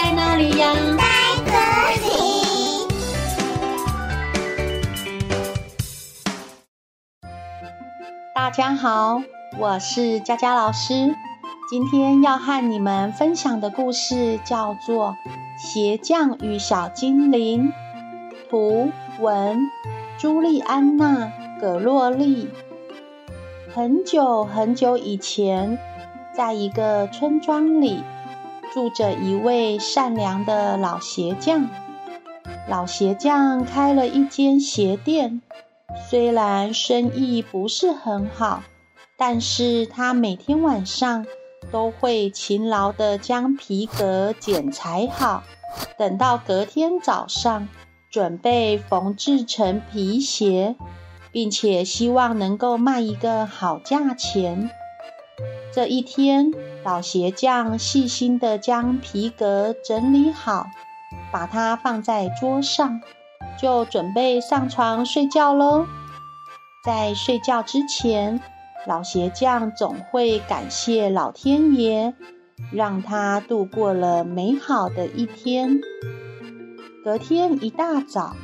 在哪里呀？在这里。大家好，我是佳佳老师。今天要和你们分享的故事叫做《鞋匠与小精灵》，图文朱莉安娜·葛洛丽。很久很久以前，在一个村庄里，住着一位善良的老鞋匠。老鞋匠开了一间鞋店，虽然生意不是很好，但是他每天晚上，都会勤劳地将皮革剪裁好，等到隔天早上，准备缝制成皮鞋，并且希望能够卖一个好价钱。这一天，老鞋匠细心地将皮革整理好，把它放在桌上，就准备上床睡觉喽。在睡觉之前，老鞋匠总会感谢老天爷，让他度过了美好的一天。隔天一大早，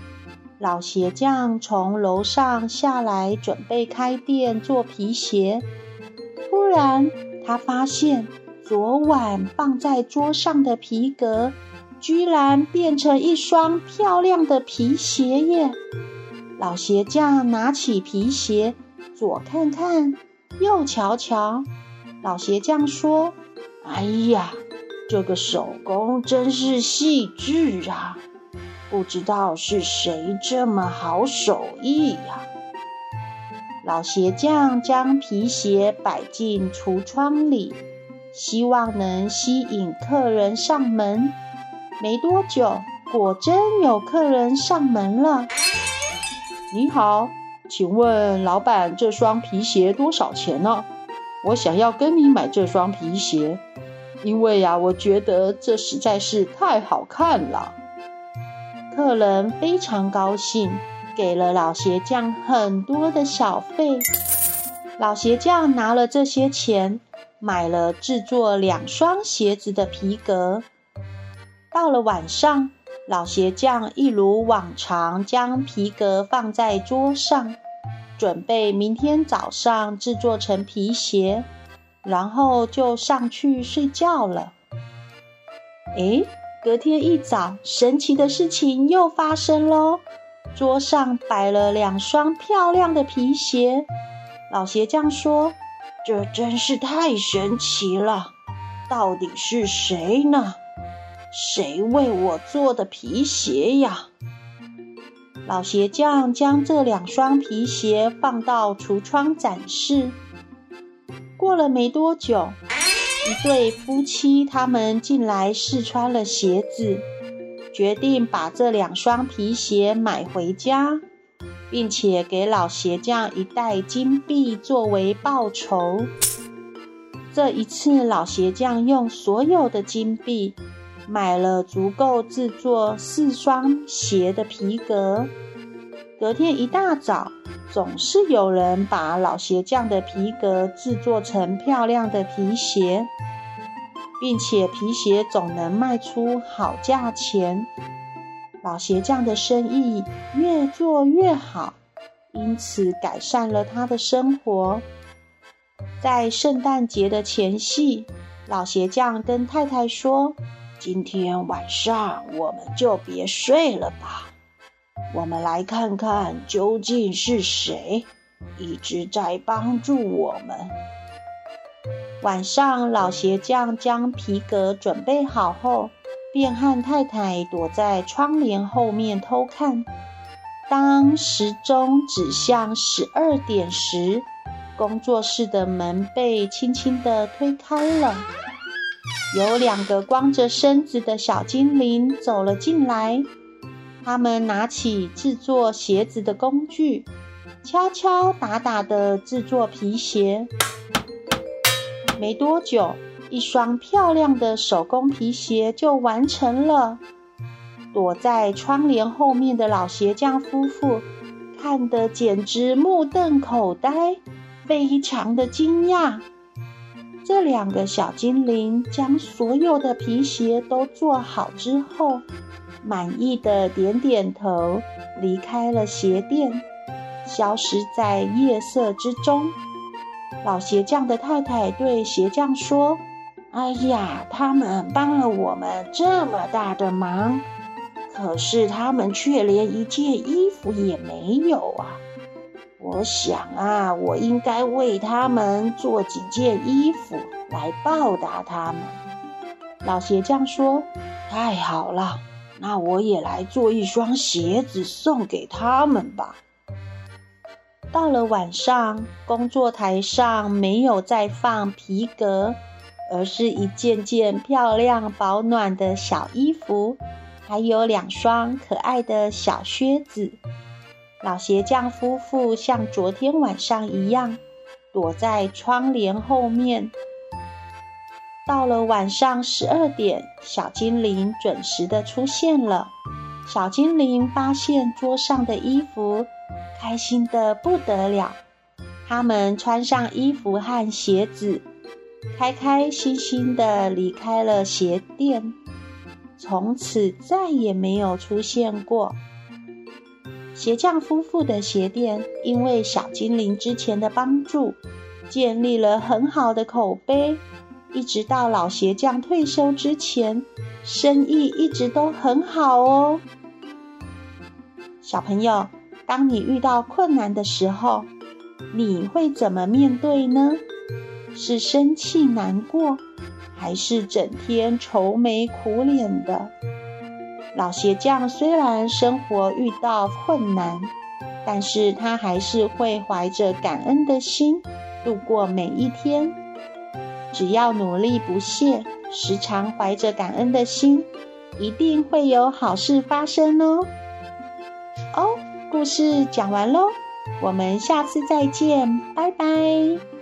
老鞋匠从楼上下来，准备开店做皮鞋。突然，他发现昨晚放在桌上的皮革，居然变成一双漂亮的皮鞋耶！老鞋匠拿起皮鞋，左看看。右瞧瞧，老鞋匠说：“哎呀，这个手工真是细致啊！不知道是谁这么好手艺呀？”老鞋匠将皮鞋摆进橱窗里，希望能吸引客人上门。没多久，果真有客人上门了。你好。请问老板，这双皮鞋多少钱呢？我想要跟你买这双皮鞋，因为呀，我觉得这实在是太好看了。客人非常高兴，给了老鞋匠很多的小费。老鞋匠拿了这些钱，买了制作两双鞋子的皮革。到了晚上，老鞋匠一如往常将皮革放在桌上，准备明天早上制作成皮鞋，然后就上去睡觉了。诶，隔天一早，神奇的事情又发生喽！桌上摆了两双漂亮的皮鞋。老鞋匠说：“这真是太神奇了，到底是谁呢？”谁为我做的皮鞋呀？老鞋匠将这两双皮鞋放到橱窗展示。过了没多久，一对夫妻他们进来试穿了鞋子，决定把这两双皮鞋买回家，并且给老鞋匠一袋金币作为报酬。这一次，老鞋匠用所有的金币。买了足够制作四双鞋的皮革。隔天一大早，总是有人把老鞋匠的皮革制作成漂亮的皮鞋，并且皮鞋总能卖出好价钱。老鞋匠的生意越做越好，因此改善了他的生活。在圣诞节的前夕，老鞋匠跟太太说。今天晚上我们就别睡了吧，我们来看看究竟是谁一直在帮助我们。晚上，老鞋匠将皮革准备好后，便和太太躲在窗帘后面偷看。当时钟指向十二点时，工作室的门被轻轻地推开了。有两个光着身子的小精灵走了进来，他们拿起制作鞋子的工具，敲敲打打地制作皮鞋。没多久，一双漂亮的手工皮鞋就完成了。躲在窗帘后面的老鞋匠夫妇看得简直目瞪口呆，非常的惊讶。这两个小精灵将所有的皮鞋都做好之后，满意的点点头，离开了鞋店，消失在夜色之中。老鞋匠的太太对鞋匠说：“哎呀，他们帮了我们这么大的忙，可是他们却连一件衣服也没有啊！我想啊，我应该为他们做几件衣服来报答他们。”老鞋匠说：“太好了，那我也来做一双鞋子送给他们吧。”到了晚上，工作台上没有再放皮革，而是一件件漂亮、保暖的小衣服，还有两双可爱的小靴子。老鞋匠夫妇像昨天晚上一样，躲在窗帘后面。到了晚上十二点，小精灵准时的出现了。小精灵发现桌上的衣服。开心得不得了，他们穿上衣服和鞋子，开开心心地离开了鞋店，从此再也没有出现过。鞋匠夫妇的鞋店因为小精灵之前的帮助，建立了很好的口碑，一直到老鞋匠退休之前，生意一直都很好哦。小朋友。当你遇到困难的时候，你会怎么面对呢？是生气难过，还是整天愁眉苦脸的？老鞋匠虽然生活遇到困难，但是他还是会怀着感恩的心度过每一天。只要努力不懈，时常怀着感恩的心，一定会有好事发生哦。哦。故事讲完喽，我们下次再见，拜拜。